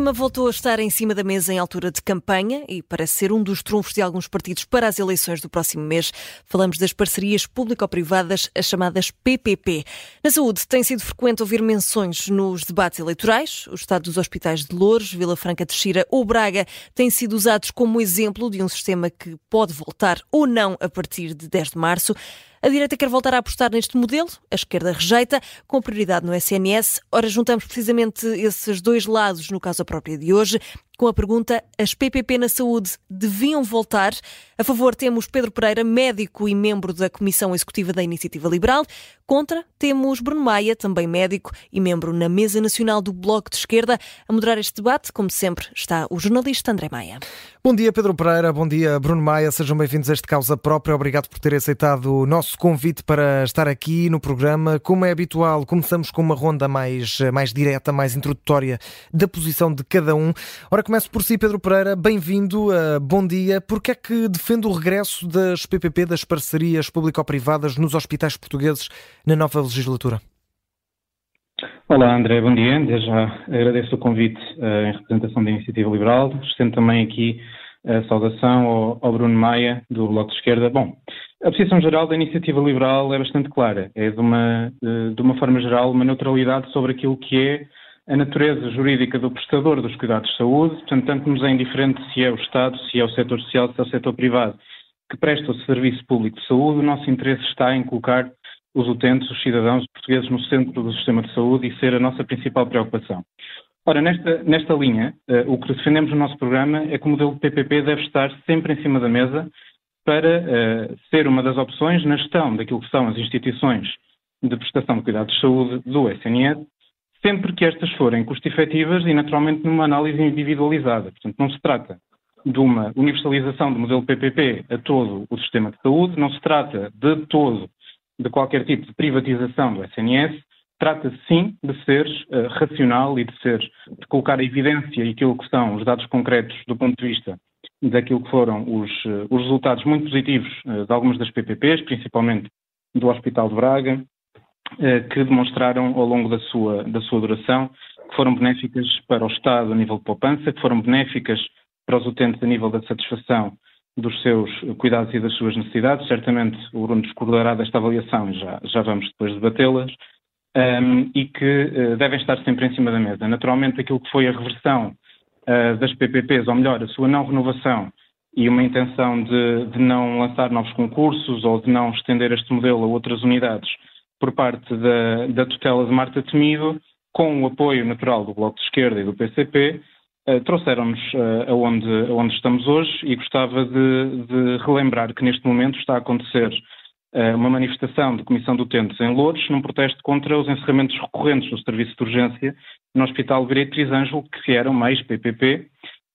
clima voltou a estar em cima da mesa em altura de campanha e parece ser um dos trunfos de alguns partidos para as eleições do próximo mês. Falamos das parcerias público-privadas, as chamadas PPP. Na saúde, tem sido frequente ouvir menções nos debates eleitorais. O estado dos hospitais de Louros, Vila Franca de Xira ou Braga têm sido usados como exemplo de um sistema que pode voltar ou não a partir de 10 de março. A direita quer voltar a apostar neste modelo, a esquerda rejeita, com prioridade no SNS. Ora, juntamos precisamente esses dois lados no caso própria de hoje com a pergunta: as PPP na saúde deviam voltar? A favor temos Pedro Pereira, médico e membro da Comissão Executiva da Iniciativa Liberal. Contra temos Bruno Maia, também médico e membro na Mesa Nacional do Bloco de Esquerda. A moderar este debate, como sempre, está o jornalista André Maia. Bom dia, Pedro Pereira. Bom dia, Bruno Maia. Sejam bem-vindos a este Causa Própria. Obrigado por ter aceitado o nosso convite para estar aqui no programa. Como é habitual, começamos com uma ronda mais, mais direta, mais introdutória da posição de cada um. Ora, Começo por si, Pedro Pereira. Bem-vindo, uh, bom dia. Porquê é que defende o regresso das PPP, das parcerias público-privadas, nos hospitais portugueses na nova legislatura? Olá, André, bom dia. Já agradeço o convite uh, em representação da Iniciativa Liberal. Estendo também aqui a saudação ao, ao, Bruno Maia, do Bloco de Esquerda. Bom, a posição geral da Iniciativa Liberal é bastante clara. É, de uma, uh, de uma forma geral, uma neutralidade sobre aquilo que é a natureza jurídica do prestador dos cuidados de saúde, portanto, tanto nos é indiferente se é o Estado, se é o setor social, se é o setor privado que presta o serviço público de saúde, o nosso interesse está em colocar os utentes, os cidadãos os portugueses no centro do sistema de saúde e ser a nossa principal preocupação. Ora, nesta, nesta linha, uh, o que defendemos no nosso programa é que o modelo de PPP deve estar sempre em cima da mesa para uh, ser uma das opções na gestão daquilo que são as instituições de prestação de cuidados de saúde do SNS sempre que estas forem custo-efetivas e, naturalmente, numa análise individualizada. Portanto, não se trata de uma universalização do modelo PPP a todo o sistema de saúde, não se trata de todo de qualquer tipo de privatização do SNS, trata-se sim de ser uh, racional e de ser, de colocar a evidência e aquilo que são os dados concretos do ponto de vista daquilo que foram os, uh, os resultados muito positivos uh, de algumas das PPPs, principalmente do Hospital de Braga, eh, que demonstraram ao longo da sua, da sua duração que foram benéficas para o Estado a nível de poupança, que foram benéficas para os utentes a nível da satisfação dos seus cuidados e das suas necessidades. Certamente o Bruno discordará desta avaliação e já, já vamos depois debatê-las. Um, e que uh, devem estar sempre em cima da mesa. Naturalmente, aquilo que foi a reversão uh, das PPPs, ou melhor, a sua não renovação e uma intenção de, de, não lançar novos concursos ou de não estender este modelo a outras unidades, por parte da, da tutela de Marta Temido, com o apoio natural do Bloco de Esquerda e do PCP, eh, trouxeram-nos eh, aonde, aonde estamos hoje e gostava de, de, relembrar que neste momento está a acontecer eh, uma manifestação de Comissão de Utentes em Louros, num protesto contra os encerramentos recorrentes do serviço de urgência no Hospital Beatriz Ângelo, que eram mais PPP,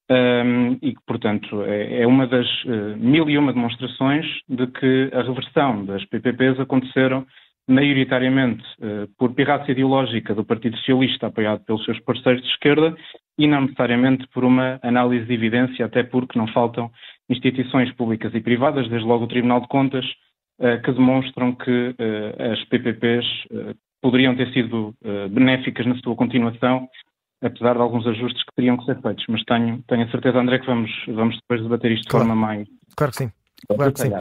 um, ehm, e que, portanto, é, é uma das uh, mil e uma demonstrações de que a reversão das PPPs aconteceram maioritariamente uh, por pirraça ideológica do Partido Socialista, apoiado pelos seus parceiros de esquerda, e não necessariamente por uma análise de evidência, até porque não faltam instituições públicas e privadas, desde logo o Tribunal de Contas, uh, que demonstram que uh, as PPPs poderiam ter sido benéficas na sua continuação, apesar de alguns ajustes que teriam que ser feitos. Mas tenho, tenho a certeza, André, que vamos, vamos depois debater isto claro. de forma mais. Claro que sim. Claro que sim.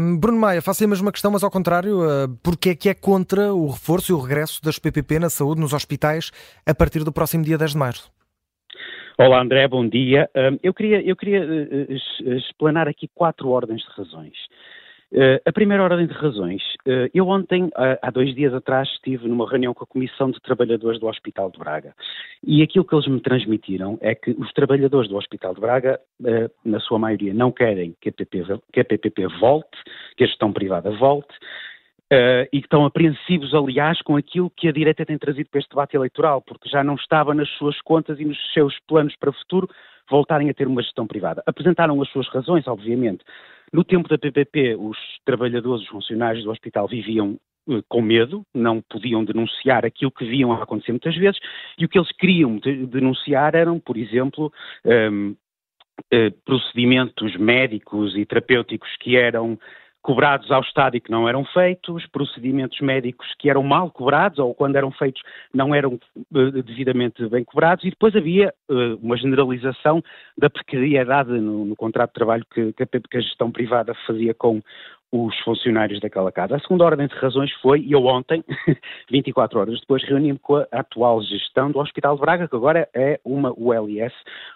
Um, Bruno Maia, faço a mesma questão, mas ao contrário, uh, porque é que é contra o reforço e o regresso das PPP na saúde, nos hospitais, a partir do próximo dia 10 de março? Olá André, bom dia. eu queria, eu queria uh, explanar aqui quatro ordens de razões. Uh, a primeira ordem de razões. Uh, eu ontem, uh, há dois dias atrás, estive numa reunião com a Comissão de Trabalhadores do Hospital de Braga e aquilo que eles me transmitiram é que os trabalhadores do Hospital de Braga, na sua maioria, não querem que a, PPP, que a PPP volte, que a gestão privada volte, Uh, e que estão apreensivos, aliás, com aquilo que a direita tem trazido para este debate eleitoral, porque já não estava nas suas contas e nos seus planos para o futuro voltarem a ter uma gestão privada. Apresentaram as suas razões, obviamente, no tempo da PPP, os trabalhadores, os funcionários do hospital viviam uh, com medo, não podiam denunciar aquilo que viam acontecer muitas vezes, e o que eles queriam de, denunciar eram, por exemplo, um, uh, procedimentos médicos e terapêuticos que eram cobrados ao Estado e que não eram feitos, procedimentos médicos que eram mal cobrados ou quando eram feitos não eram uh, devidamente bem cobrados e depois havia uh, uma generalização da precariedade no, no contrato de trabalho que, que, a, que a gestão privada fazia com os funcionários daquela casa. A segunda ordem de razões foi, e eu ontem, 24 horas depois, reuni-me com a atual gestão do Hospital de Braga, que agora é uma ULS,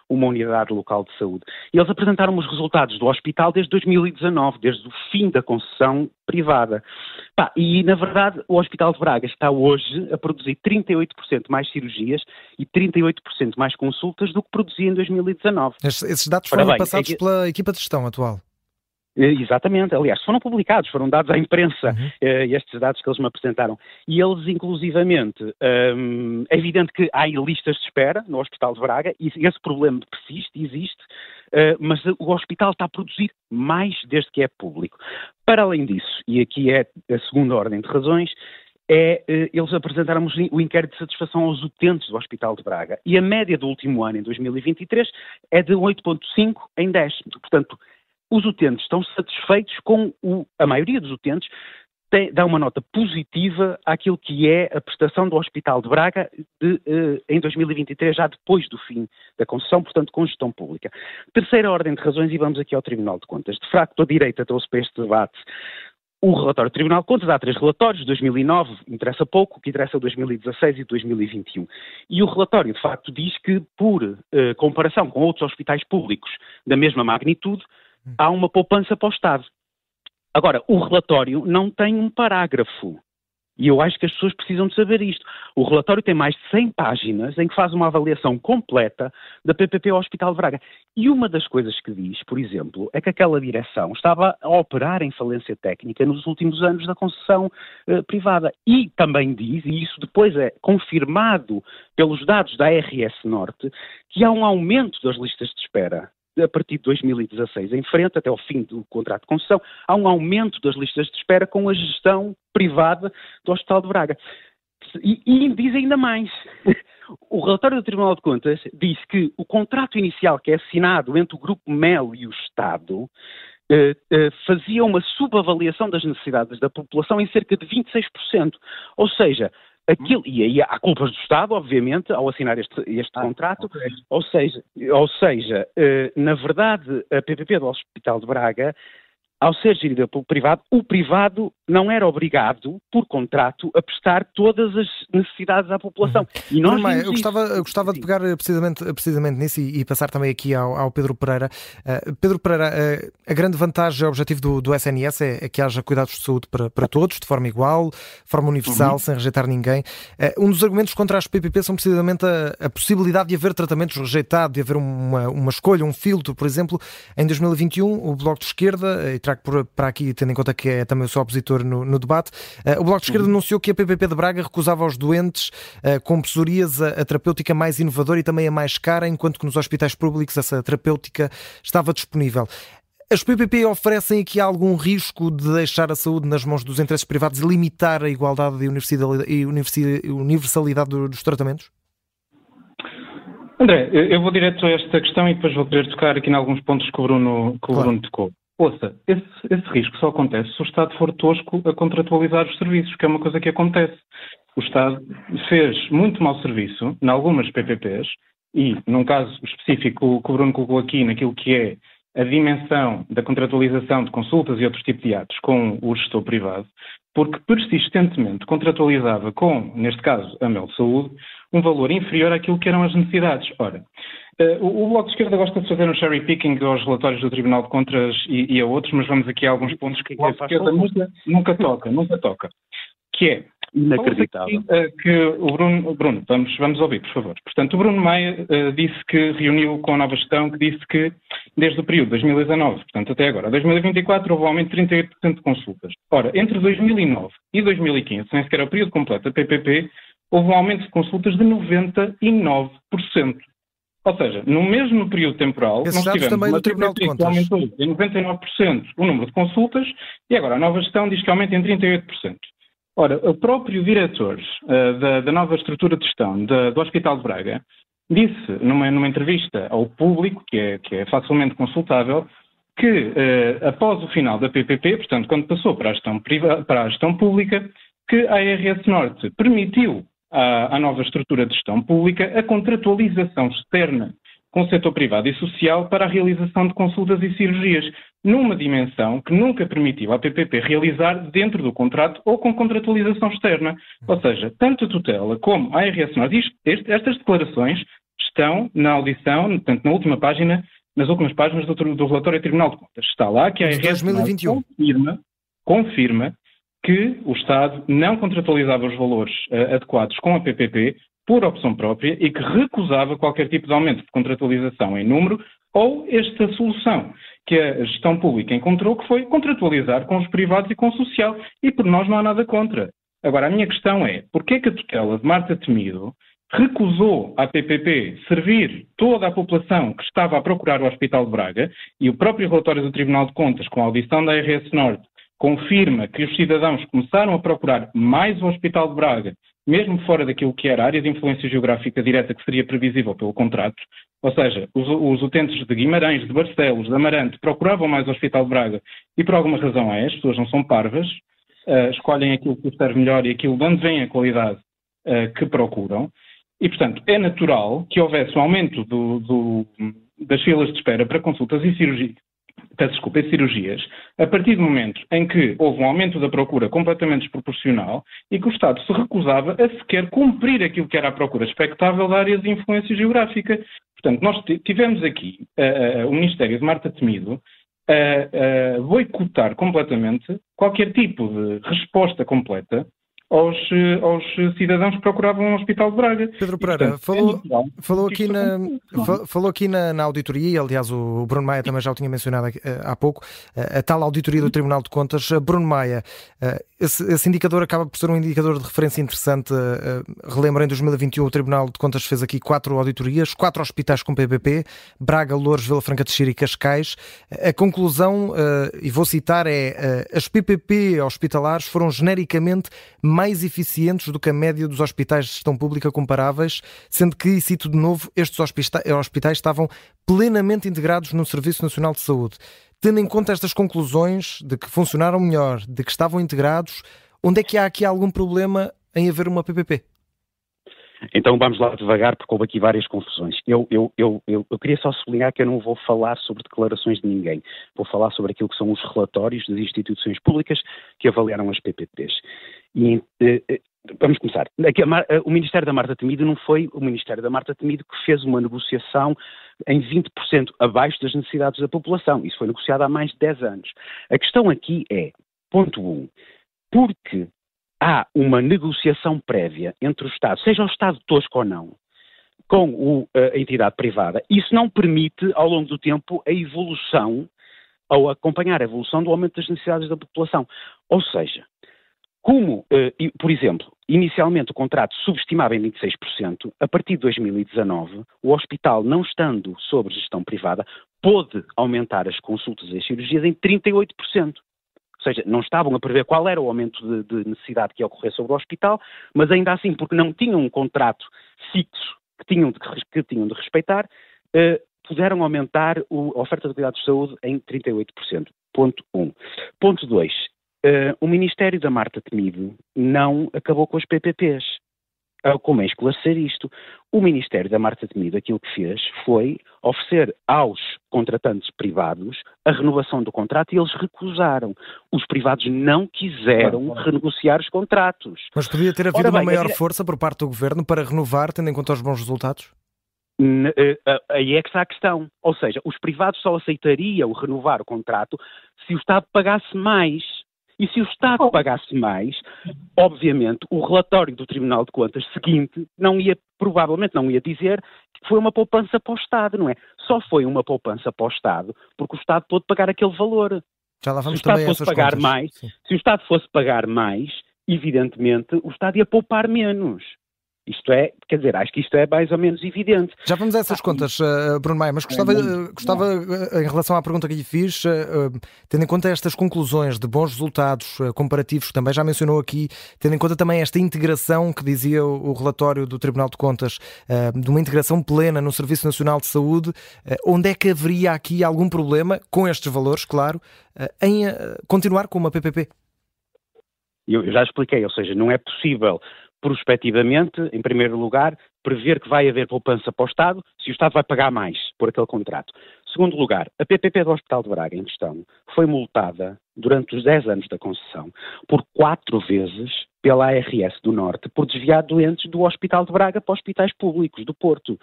uma unidade local de saúde. E eles apresentaram os resultados do hospital desde 2019, desde o fim da concessão privada. Pá, e, na verdade, o Hospital de Braga está hoje a produzir 38% mais cirurgias e 38% mais consultas do que produzia em 2019. Esses dados foram bem, passados é que... pela equipa de gestão atual. Eh, exatamente, aliás, foram publicados, foram dados à imprensa, uhum. uh, estes dados que eles me apresentaram. E eles, inclusivamente, um, é evidente que há listas de espera no Hospital de Braga, e esse problema persiste, existe, uh, mas o hospital está a produzir mais desde que é público. Para além disso, e aqui é a segunda ordem de razões, é, eles apresentaram o inquérito de satisfação aos utentes do Hospital de Braga. E a média do último ano, em 2023, é de 8,5 em 10. Portanto, os utentes estão satisfeitos com o, a maioria dos utentes tem, dá uma nota positiva àquilo que é a prestação do Hospital de Braga de, eh, em 2023, já depois do fim da concessão, portanto, com gestão pública. Terceira ordem de razões, e vamos aqui ao Tribunal de Contas. De facto, a direita trouxe para este debate o relatório do Tribunal de Contas, há três relatórios, 2009 interessa pouco, o que interessa é 2016 e 2021. E o relatório, de facto, diz que, por eh, comparação com outros hospitais públicos da mesma magnitude, há uma poupança para o Estado. Agora, o relatório não tem um parágrafo. E eu acho que as pessoas precisam de saber isto. O relatório tem mais de 100 páginas em que faz uma avaliação completa da PPP ao Hospital de Braga. E uma das coisas que diz, por exemplo, é que aquela direção estava a operar em falência técnica nos últimos anos da concessão eh, privada. E também diz, e isso depois é confirmado pelos dados da RS Norte, que há um aumento das listas de espera a partir de 2016 em frente, até ao fim do contrato de concessão, há um aumento das listas de espera com a gestão privada do Hospital de Braga. E, e diz ainda mais. O relatório do Tribunal de Contas diz que o contrato inicial que é assinado entre o Grupo Mel e o Estado eh, eh, fazia uma subavaliação das necessidades da população em cerca de 26%. Ou seja, Aquilo, e aí há culpas do Estado, obviamente, ao assinar este, este ah, contrato, ou seja, ou seja uh, na verdade, a PPP do Hospital de Braga ao ser gerida pelo privado, o privado não era obrigado, por contrato, a prestar todas as necessidades à população. Uhum. E nós eu gostava, eu gostava de pegar precisamente, precisamente nisso e, e passar também aqui ao, ao Pedro Pereira. Uh, Pedro Pereira, uh, a grande vantagem e objetivo do, do SNS é, é, que haja cuidados de saúde para, para todos, de forma igual, de forma universal, uhum. sem rejeitar ninguém. Uh, um dos argumentos contra as PPP são precisamente a, a, possibilidade de haver tratamentos rejeitados, de haver uma, uma escolha, um filtro. Por exemplo, em 2021, o Bloco de Esquerda, e trago para aqui, tendo em conta que é também o seu opositor no, no debate, uh, o Bloco de Esquerda uhum. anunciou que a PPP de Braga recusava aos doentes uh, com psoríase a, a, terapêutica mais inovadora e também a mais cara, enquanto que nos hospitais públicos essa terapêutica estava disponível. As PPP oferecem aqui algum risco de deixar a saúde nas mãos dos interesses privados e limitar a igualdade e universalidade dos tratamentos? André, eu vou direto a esta questão e depois vou querer tocar aqui em alguns pontos que o Bruno, que o claro. Bruno tocou. Ouça, esse, esse, risco só acontece se o Estado for tosco a contratualizar os serviços, que é uma coisa que acontece. O Estado fez muito mau serviço em algumas PPPs e, num caso específico que o Bruno colocou aqui, naquilo que é a dimensão da contratualização de consultas e outros tipos de atos com o gestor privado, porque persistentemente contratualizava com, neste caso, a Mel Saúde, um valor inferior àquilo que eram as necessidades. Ora, Uh, o, Bloco de Esquerda gosta de fazer um cherry picking aos relatórios do Tribunal de Contas e, e a outros, mas vamos aqui a alguns pontos que de Esquerda nunca, nunca toca, nunca toca. Que é, Inacreditável. Aqui, uh, que o Bruno, Bruno vamos, vamos ouvir, por favor. Portanto, o Bruno Maia uh, disse que reuniu com a nova gestão, que disse que desde o período 2019, portanto até agora, 2024, houve um aumento de 38% de consultas. Ora, entre 2009 e 2015, sem sequer o período completo da PPP, houve um aumento de consultas de 99%. Ou seja, no mesmo período temporal, Esses nós tivemos também do Tribunal de Contas. aumentou em 99% o número de consultas e agora a nova gestão diz que aumenta em 38%. Ora, o próprio diretor uh, da, da, nova estrutura de gestão de, do Hospital de Braga disse numa, numa, entrevista ao público, que é, que é facilmente consultável, que, eh, após o final da PPP, portanto, quando passou para a gestão, privada, para a gestão pública, que a ARS Norte permitiu à, à nova estrutura de gestão pública a contratualização externa com o setor privado e social para a realização de consultas e cirurgias, numa dimensão que nunca permitiu à PPP realizar dentro do contrato ou com contratualização externa. Ou seja, tanto a tutela como a ARS Norte, estas declarações estão na audição, portanto, na última página nas últimas páginas do, do relatório do Tribunal de Contas. Está lá que a ARS confirma, confirma que o Estado não contratualizava os valores uh, adequados com a PPP por opção própria e que recusava qualquer tipo de aumento de contratualização em número ou esta solução que a gestão pública encontrou, que foi contratualizar com os privados e com o social. E por nós não há nada contra. Agora, a minha questão é, porquê que a tutela de Marta Temido recusou à PPP servir toda a população que estava a procurar o Hospital de Braga e o próprio relatório do Tribunal de Contas, com a audição da RS Norte, confirma que os cidadãos começaram a procurar mais o Hospital de Braga, mesmo fora daquilo que era a área de influência geográfica direta que seria previsível pelo contrato, ou seja, os, os utentes de Guimarães, de Barcelos, de Amarante procuravam mais o Hospital de Braga e por alguma razão é, as pessoas não são parvas, uh, escolhem aquilo que serve melhor e aquilo de onde vem a qualidade uh, que procuram. E, portanto, é natural que houvesse um aumento do, do, das filas de espera para consultas e cirurgias, peço desculpa, cirurgias, a partir do momento em que houve um aumento da procura completamente desproporcional e que o Estado se recusava a sequer cumprir aquilo que era a procura expectável da área de influência geográfica. Portanto, nós tivemos aqui uh, uh, o Ministério de Marta Temido a uh, boicotar completamente qualquer tipo de resposta completa aos, aos, cidadãos que procuravam um hospital de Braga. Pedro Pereira, portanto, falou, é falou, aqui na, falou aqui na, na auditoria, aliás o Bruno Maia também já o tinha mencionado eh, há pouco, eh, a tal auditoria do Tribunal de Contas. Bruno Maia, eh, esse, esse indicador acaba por ser um indicador de referência interessante. Relembro, em 2021 o Tribunal de Contas fez aqui quatro auditorias, quatro hospitais com PPP, Braga, Louros, Vila Franca de Xira e Cascais. A conclusão, e vou citar, é as PPP hospitalares foram genericamente mais eficientes do que a média dos hospitais de gestão pública comparáveis, sendo que, e cito de novo, estes hospitais estavam plenamente integrados no Serviço Nacional de Saúde. Tendo em conta estas conclusões de que funcionaram melhor, de que estavam integrados, onde é que há aqui algum problema em haver uma PPP? Então vamos lá devagar, porque houve aqui várias confusões. Eu, eu, eu, eu, queria só sublinhar que eu não vou falar sobre declarações de ninguém. Vou falar sobre aquilo que são os relatórios das instituições públicas que avaliaram as PPPs. E, eh, eh, vamos começar. Eh, o Ministério da Marta Temido não foi o Ministério da Marta Temido que fez uma negociação em 20% abaixo das necessidades da população. Isso foi negociado há mais de 10 anos. A questão aqui é, ponto 1, um, porque há uma negociação prévia entre o Estado, seja o Estado tosco ou não, com o, a entidade privada, isso não permite, ao longo do tempo, a evolução, ou acompanhar a evolução do aumento das necessidades da população. Ou seja, como, por exemplo, inicialmente o contrato subestimava em 26%, a partir de 2019, o hospital, não estando sob gestão privada, pôde aumentar as consultas e as cirurgias em 38%. Ou seja, não estavam a prever qual era o aumento de, de necessidade que ia ocorrer sobre o hospital, mas ainda assim, porque não tinham um contrato fixo que tinham de, que tinham de respeitar, eh, puderam aumentar o, a oferta de cuidados de saúde em 38%. Ponto 1. Um. Ponto 2. Uh, o Ministério da Marta Temido não acabou com as PPPs. Como é esclarecer isto? O Ministério da Marta Temido aquilo que fez foi oferecer aos contratantes privados a renovação do contrato e eles recusaram. Os privados não quiseram renegociar os contratos. Mas podia ter havido Ora, uma maior força por parte do Governo para renovar, tendo em conta os bons resultados? Eh, aí é que está a questão. Ou seja, os privados só aceitariam renovar o contrato se o Estado pagasse mais. E se o Estado pagasse mais, obviamente, o relatório do Tribunal de Contas seguinte não ia, provavelmente não ia dizer que foi uma poupança para o Estado, não é? Só foi uma poupança para o Estado porque o Estado pôde pagar aquele valor. Já lá vamos se o Estado fosse pagar contas. mais, Sim. se o Estado fosse pagar mais, evidentemente o Estado ia poupar menos. Isto é, quer dizer, acho que isto é mais ou menos evidente. Já vamos a essas ah, contas, uh, Bruno Maia, mas gostava, uh, gostava em relação à pergunta que lhe fiz, tendo em conta estas conclusões de bons resultados comparativos, que também já mencionou aqui, tendo em conta também esta integração que dizia o, o relatório do Tribunal de Contas, de uma integração plena no Serviço Nacional de Saúde, onde é que haveria aqui algum problema, com estes valores, claro, em continuar com uma PPP? Eu já expliquei, ou seja, não é possível prospectivamente, em primeiro lugar, prever que vai haver poupança para o Estado se o Estado vai pagar mais por aquele contrato. Segundo lugar, a PPP do Hospital de Braga em questão foi multada durante os 10 anos da concessão por quatro vezes pela ARS do Norte por desviar doentes do Hospital de Braga para hospitais públicos do Porto.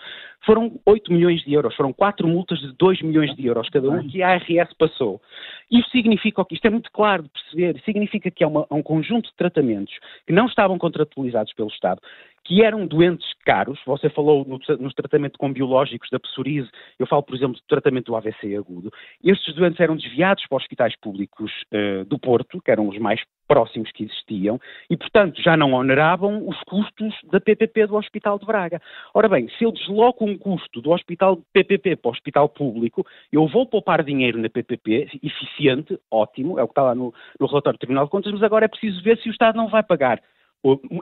Foram 8 milhões de euros, foram quatro multas de 2 milhões de euros cada um que a ARS passou. Isso significa, isto é muito claro de perceber, significa que há, uma, há um conjunto de tratamentos que não estavam contratualizados pelo Estado, que eram doentes caros, você falou no, no tratamento com biológicos da psoríase, eu falo, por exemplo, do tratamento do AVC agudo. Estes doentes eram desviados para hospitais públicos uh, do Porto, que eram os mais próximos que existiam, e, portanto, já não oneravam os custos da PPP do Hospital de Braga. Ora bem, se eu desloco um custo do Hospital PPP para o Hospital Público, eu vou poupar dinheiro na PPP, eficiente, ótimo, é o que está lá no, no relatório do Tribunal de Contas, mas agora é preciso ver se o Estado não vai pagar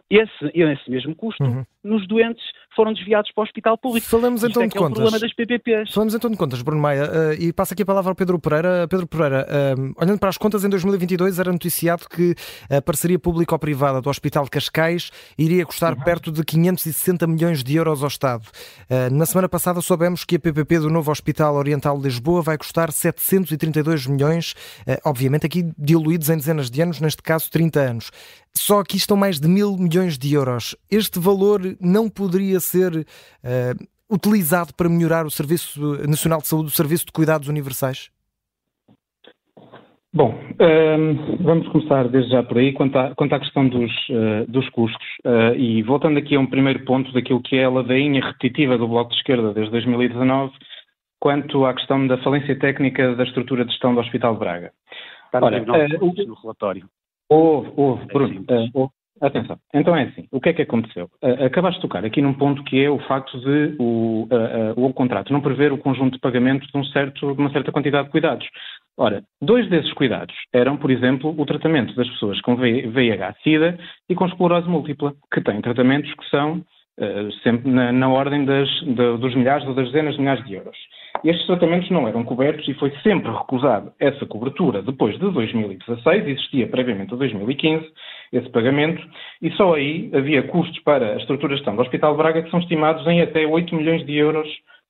esse, esse mesmo custo uhum. nos doentes foram desviados para o hospital público. Falamos então é de é contas. É o problema das PPPs. Falamos então de contas, Bruno Maia, uh, e passa aqui a palavra ao Pedro Pereira. Pedro Pereira, uh, olhando para as contas, em 2022 era noticiado que a parceria público-privada do Hospital de Cascais iria custar uhum. perto de 560 milhões de euros ao Estado. Uh, na semana passada soubemos que a PPP do novo Hospital Oriental de Lisboa vai custar 732 milhões, obviamente aqui diluídos em dezenas de anos, neste caso 30 anos. Só aqui estão mais de mil milhões de euros. Este valor não poderia ser uh, utilizado para melhorar o Serviço Nacional de Saúde, o Serviço de Cuidados Universais? Bom, um, ehm, vamos começar desde já por aí, quanto à, quanto à questão dos, uh, dos custos. Uh, e voltando aqui a um primeiro ponto daquilo que é a ladainha repetitiva do Bloco de Esquerda desde 2019, quanto à questão da falência técnica da estrutura de gestão do Hospital de Braga. Está no, Ora, uh, no relatório. Houve, houve, é Bruno. Uh, atenção. Então é assim, o que é que aconteceu? Uh, acabaste de tocar aqui num ponto que é o facto de o, uh, o contrato não prever o conjunto de pagamentos de, um certo, de uma certa quantidade de cuidados. Ora, dois desses cuidados eram, por exemplo, o tratamento das pessoas com VIH-Sida e com esclerose múltipla, que têm tratamentos que são uh, sempre na, na ordem das, de, dos milhares ou das dezenas de milhares de euros. Estes tratamentos não eram cobertos e foi sempre recusado essa cobertura depois de 2016, existia previamente a 2015 esse pagamento, e só aí havia custos para a estrutura de gestão do Hospital de Braga que são estimados em até 8 milhões de euros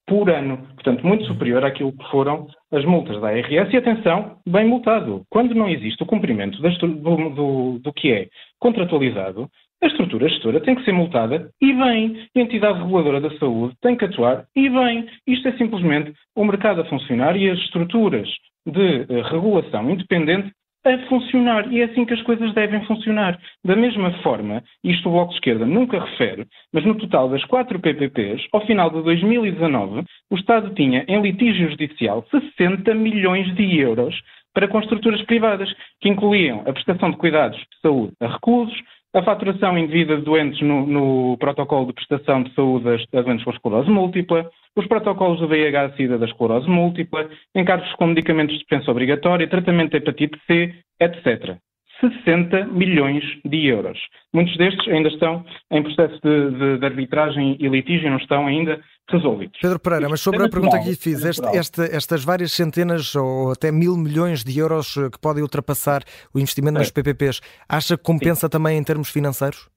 por ano, portanto muito superior àquilo que foram as multas da ARS e atenção, bem multado. Quando não existe o cumprimento do, do, do que é contratualizado, a estrutura gestora tem que ser multada e bem. A entidade reguladora da saúde tem que atuar e bem. Isto é simplesmente o mercado a funcionar e as estruturas de uh, regulação independente a funcionar. E é assim que as coisas devem funcionar. Da mesma forma, isto o Bloco de Esquerda nunca refere, mas no total das quatro PPPs, ao final de 2019, o Estado tinha em litígio judicial 60 milhões de euros para com estruturas privadas, que incluíam a prestação de cuidados de saúde a reclusos, a faturação indevida de doentes no, no, protocolo de prestação de saúde a doentes com esclerose múltipla, os protocolos do VIH-Sida da esclerose múltipla, encargos com medicamentos de dispensa obrigatória, tratamento de hepatite C, etc. 60 milhões de euros. Muitos destes ainda estão em processo de, de, de arbitragem e litígio, não estão ainda resolvidos. Pedro Pereira, mas sobre a pergunta que lhe fiz, este, este, estas várias centenas ou até mil milhões de euros que podem ultrapassar o investimento é. nas PPPs, acha que compensa Sim. também em termos financeiros?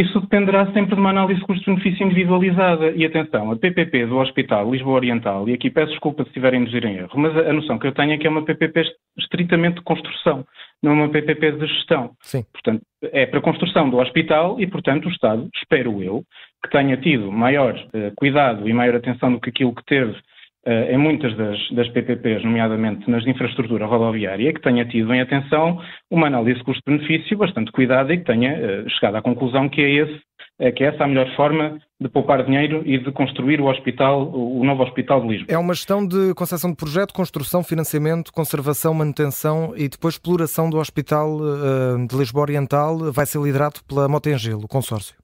Isso dependerá sempre de uma análise custo-benefício individualizada. E atenção, a PPP do Hospital Lisboa Oriental, e aqui peço desculpa se estiverem a induzir em erro, mas a noção que eu tenho é que é uma PPP estritamente de construção, não é uma PPP de gestão. Sim. Portanto, é para a construção do hospital e, portanto, o Estado, espero eu, que tenha tido maior uh, cuidado e maior atenção do que aquilo que teve em muitas das, das, PPPs, nomeadamente nas de infraestrutura rodoviária, que tenha tido em atenção uma análise custo-benefício bastante cuidada e que tenha uh, chegado à conclusão que é, esse, é que é essa a melhor forma de poupar dinheiro e de construir o hospital, o novo hospital de Lisboa. É uma gestão de concessão de projeto, construção, financiamento, conservação, manutenção e depois exploração do hospital uh, de Lisboa Oriental vai ser liderado pela Motengil, o consórcio.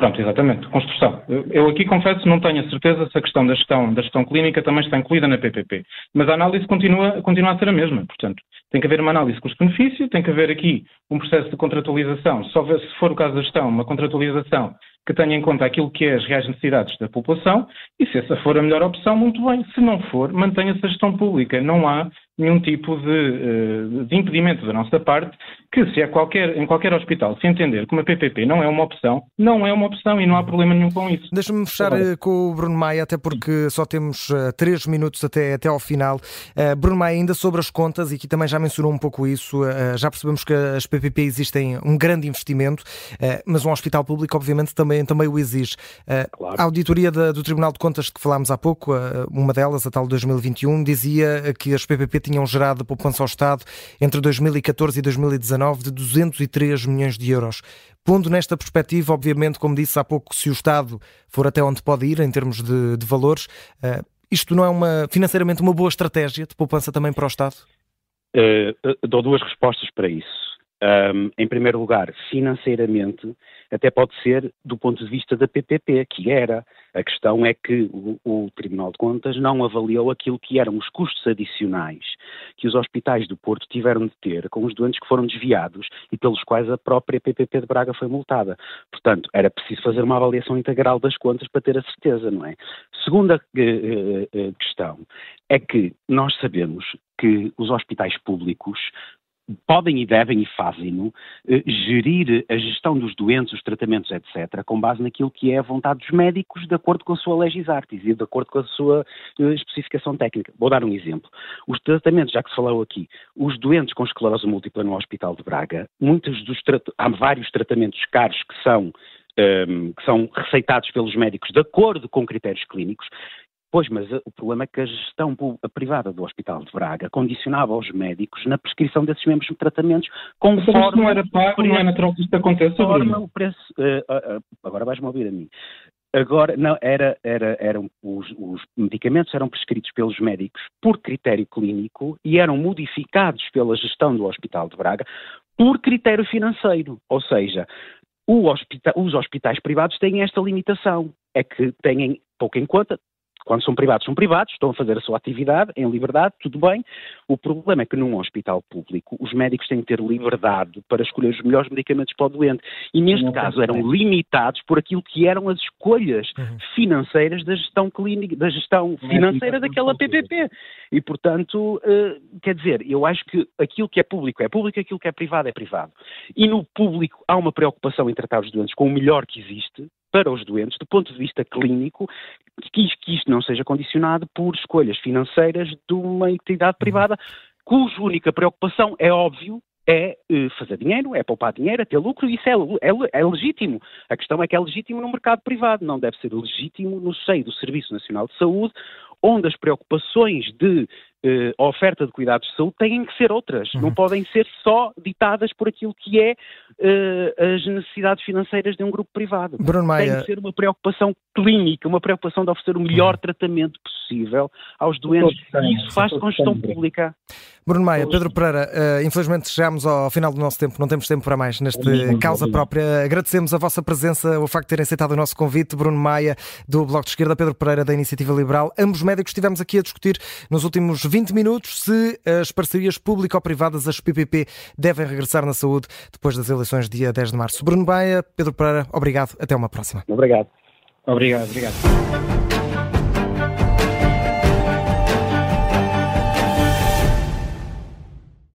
Pronto, exatamente, construção. Eu aqui confesso não tenho a certeza se a questão da gestão, da gestão clínica também está incluída na PPP, mas a análise continua, continua a ser a mesma, portanto, tem que haver uma análise custo-benefício, tem que haver aqui um processo de contratualização, houver, se for o caso da gestão, uma contratualização que tenha em conta aquilo que é as reais necessidades da população e se essa for a melhor opção, muito bem. Se não for, mantenha-se a gestão pública. Não há nenhum tipo de, eh, de, impedimento da nossa parte que se é qualquer, em qualquer hospital se entender que uma PPP não é uma opção, não é uma opção e não há problema nenhum com isso. Deixa-me fechar Agora. Eh, com o Bruno Maia, até porque só temos uh, três minutos até, até ao final. Uh, Bruno Maia, ainda sobre as contas, e aqui também já mencionou um pouco isso, uh, já percebemos que as PPP existem um grande investimento, mas um hospital público obviamente também, também o exige. Claro. A auditoria da, do Tribunal de Contas que falámos há pouco, uma delas, a tal de 2021, dizia que as PPP tinham gerado poupança ao Estado entre 2014 e 2019 de 203 milhões de euros. Pondo nesta perspectiva, obviamente, como disse há pouco, se o Estado for até onde pode ir em termos de, de valores, uh, isto não é uma, financeiramente uma boa estratégia de poupança também para o Estado? Uh, dou duas respostas para isso. Um, em primeiro lugar, financeiramente, até pode ser do ponto de vista da PPP, que era. A questão é que o, o, Tribunal de Contas não avaliou aquilo que eram os custos adicionais que os hospitais do Porto tiveram de ter com os doentes que foram desviados e pelos quais a própria PPP de Braga foi multada. Portanto, era preciso fazer uma avaliação integral das contas para ter a certeza, não é? Segunda uh, uh, questão é que nós sabemos que os hospitais públicos podem e devem e fazem-no eh, gerir a gestão dos doentes, os tratamentos, etc., com base naquilo que é a vontade dos médicos, de acordo com a sua legis artis e de acordo com a sua eh, especificação técnica. Vou dar um exemplo. Os tratamentos, já que se falou aqui, os doentes com esclerose múltipla no Hospital de Braga, muitos dos há vários tratamentos caros que são ehm, que são receitados pelos médicos de acordo com critérios clínicos, Pois, mas eh, o problema é que a gestão privada do Hospital de Braga condicionava os médicos na prescrição desses mesmos tratamentos conforme... Mas não era pago, não é natural que isto aconteça, Conforme o preço... Uh, uh, agora vais-me ouvir a mim. Agora, não, era, era, eram, os, os, medicamentos eram prescritos pelos médicos por critério clínico e eram modificados pela gestão do Hospital de Braga por critério financeiro. Ou seja, hospital, os hospitais privados têm esta limitação, é que têm pouco em conta, quando são privados, são privados, estão a fazer a sua atividade em liberdade, tudo bem. O problema é que num hospital público os médicos têm que ter liberdade para escolher os melhores medicamentos para o doente. E neste não caso eram limitados por aquilo que eram as escolhas uhum. financeiras da gestão clínica, da gestão é financeira daquela PPP. E portanto, uh, quer dizer, eu acho que aquilo que é público é público, aquilo que é privado é privado. E no público há uma preocupação em tratar os doentes com o melhor que existe, para os doentes, do ponto de vista clínico, que, que isto não seja condicionado por escolhas financeiras de uma entidade privada, cuja única preocupação é óbvio é eh, fazer dinheiro, é poupar dinheiro, é ter lucro, isso é, é, é, legítimo. A questão é que é legítimo no mercado privado, não deve ser legítimo no seio do Serviço Nacional de Saúde, onde as preocupações de uh, oferta de cuidados de saúde têm que ser outras, uhum. não podem ser só ditadas por aquilo que é uh, as necessidades financeiras de um grupo privado. Bruno Maia... Tem que ser uma preocupação clínica, uma preocupação de oferecer o melhor uhum. tratamento possível aos doentes. E isso faz com gestão pública. Bruno Maia, Pedro Pereira, uh, infelizmente chegamos ao final do nosso tempo, não temos tempo para mais neste causa própria. Agradecemos a vossa presença, o facto de terem aceitado o nosso convite. Bruno Maia, do Bloco de Esquerda, Pedro Pereira, da Iniciativa Liberal. Ambos médicos estivemos aqui a discutir nos últimos 20 minutos se as parcerias público-privadas, as PPP, devem regressar na saúde depois das eleições dia 10 de março. Bruno Maia, Pedro Pereira, obrigado. Até uma próxima. Obrigado. Obrigado, obrigado.